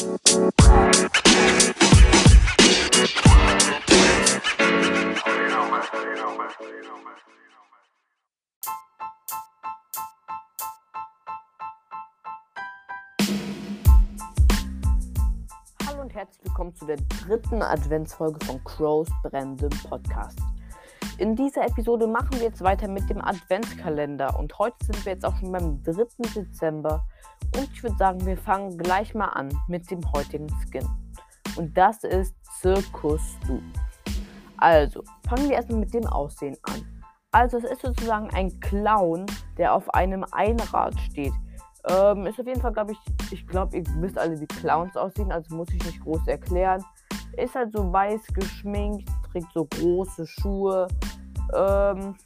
Hallo und herzlich willkommen zu der dritten Adventsfolge von Crows brennendem Podcast. In dieser Episode machen wir jetzt weiter mit dem Adventskalender und heute sind wir jetzt auch schon beim 3. Dezember und ich würde sagen, wir fangen gleich mal an mit dem heutigen Skin. Und das ist Circus Du. Also, fangen wir erstmal mit dem Aussehen an. Also, es ist sozusagen ein Clown, der auf einem Einrad steht. Ähm, ist auf jeden Fall, glaube ich, ich glaube, ihr wisst alle, wie Clowns aussehen, also muss ich nicht groß erklären. Ist halt so weiß geschminkt, trägt so große Schuhe, ähm,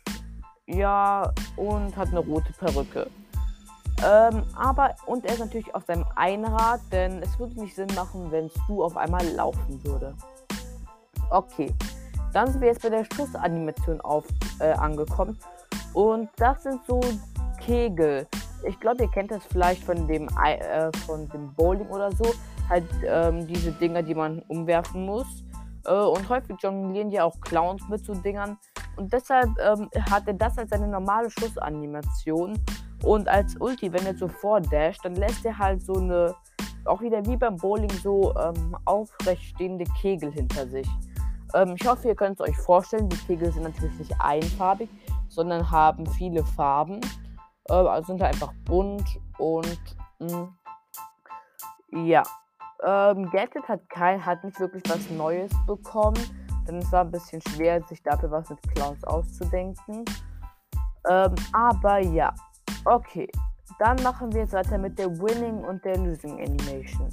ja, und hat eine rote Perücke. Ähm, aber, und er ist natürlich auf seinem Einrad, denn es würde nicht Sinn machen, wenn Stu auf einmal laufen würde. Okay, dann sind wir jetzt bei der Schussanimation auf, äh, angekommen. Und das sind so Kegel ich glaube, ihr kennt das vielleicht von dem, äh, von dem Bowling oder so. Halt ähm, diese Dinger, die man umwerfen muss. Äh, und häufig jonglieren ja auch Clowns mit so Dingern. Und deshalb ähm, hat er das als seine normale Schussanimation. Und als Ulti, wenn er so vordasht, dann lässt er halt so eine, auch wieder wie beim Bowling, so ähm, aufrecht stehende Kegel hinter sich. Ähm, ich hoffe, ihr könnt es euch vorstellen. Die Kegel sind natürlich nicht einfarbig, sondern haben viele Farben. Äh, also sind halt einfach bunt und mh, mm, ja. Ähm, Gadget hat, kein, hat nicht wirklich was Neues bekommen, denn es war ein bisschen schwer, sich dafür was mit Clowns auszudenken. Ähm, aber ja, okay. Dann machen wir jetzt weiter mit der Winning und der Losing Animation.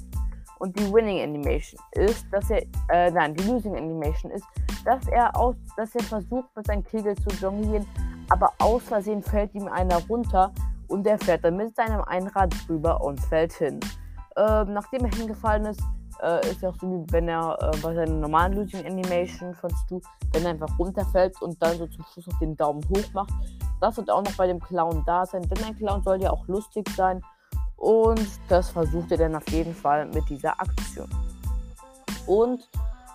Und die Winning Animation ist, dass er, äh, nein, die Losing Animation ist, dass er aus, dass er versucht, mit seinem Kegel zu jonglieren, aber aus Versehen fällt ihm einer runter und er fährt dann mit seinem Einrad drüber und fällt hin. Ähm, nachdem er hingefallen ist, äh, ist er auch so wie wenn er äh, bei seiner normalen Losing Animation von Stu, wenn er einfach runterfällt und dann so zum Schluss noch den Daumen hoch macht. Das wird auch noch bei dem Clown da sein, denn ein Clown soll ja auch lustig sein. Und das versucht er dann auf jeden Fall mit dieser Aktion. Und,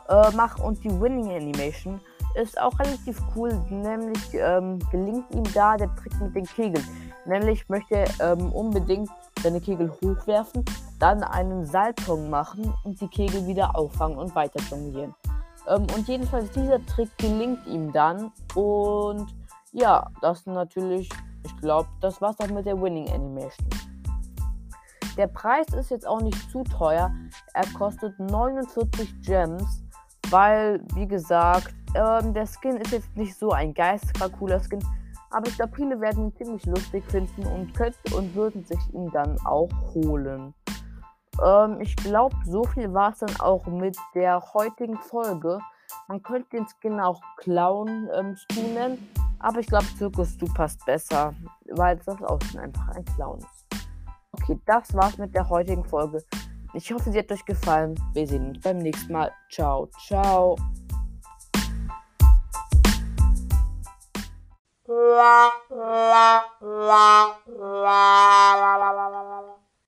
äh, mach, und die Winning Animation ist auch relativ cool, nämlich ähm, gelingt ihm da der Trick mit den Kegeln. Nämlich möchte er ähm, unbedingt seine Kegel hochwerfen, dann einen Saltong machen und die Kegel wieder auffangen und weiter jonglieren. Ähm, und jedenfalls dieser Trick gelingt ihm dann und ja, das natürlich, ich glaube, das war's auch mit der Winning Animation. Der Preis ist jetzt auch nicht zu teuer. Er kostet 49 Gems, weil, wie gesagt, ähm, der Skin ist jetzt nicht so ein geisteskrank cooler Skin, aber ich glaube, viele werden ihn ziemlich lustig finden und könnten und würden sich ihn dann auch holen. Ähm, ich glaube, so viel war es dann auch mit der heutigen Folge. Man könnte den Skin auch Clown ähm, nennen, aber ich glaube, Zirkus, du passt besser, weil das auch schon einfach ein Clown ist. Okay, das war's mit der heutigen Folge. Ich hoffe, sie hat euch gefallen. Wir sehen uns beim nächsten Mal. Ciao, ciao. la la la la la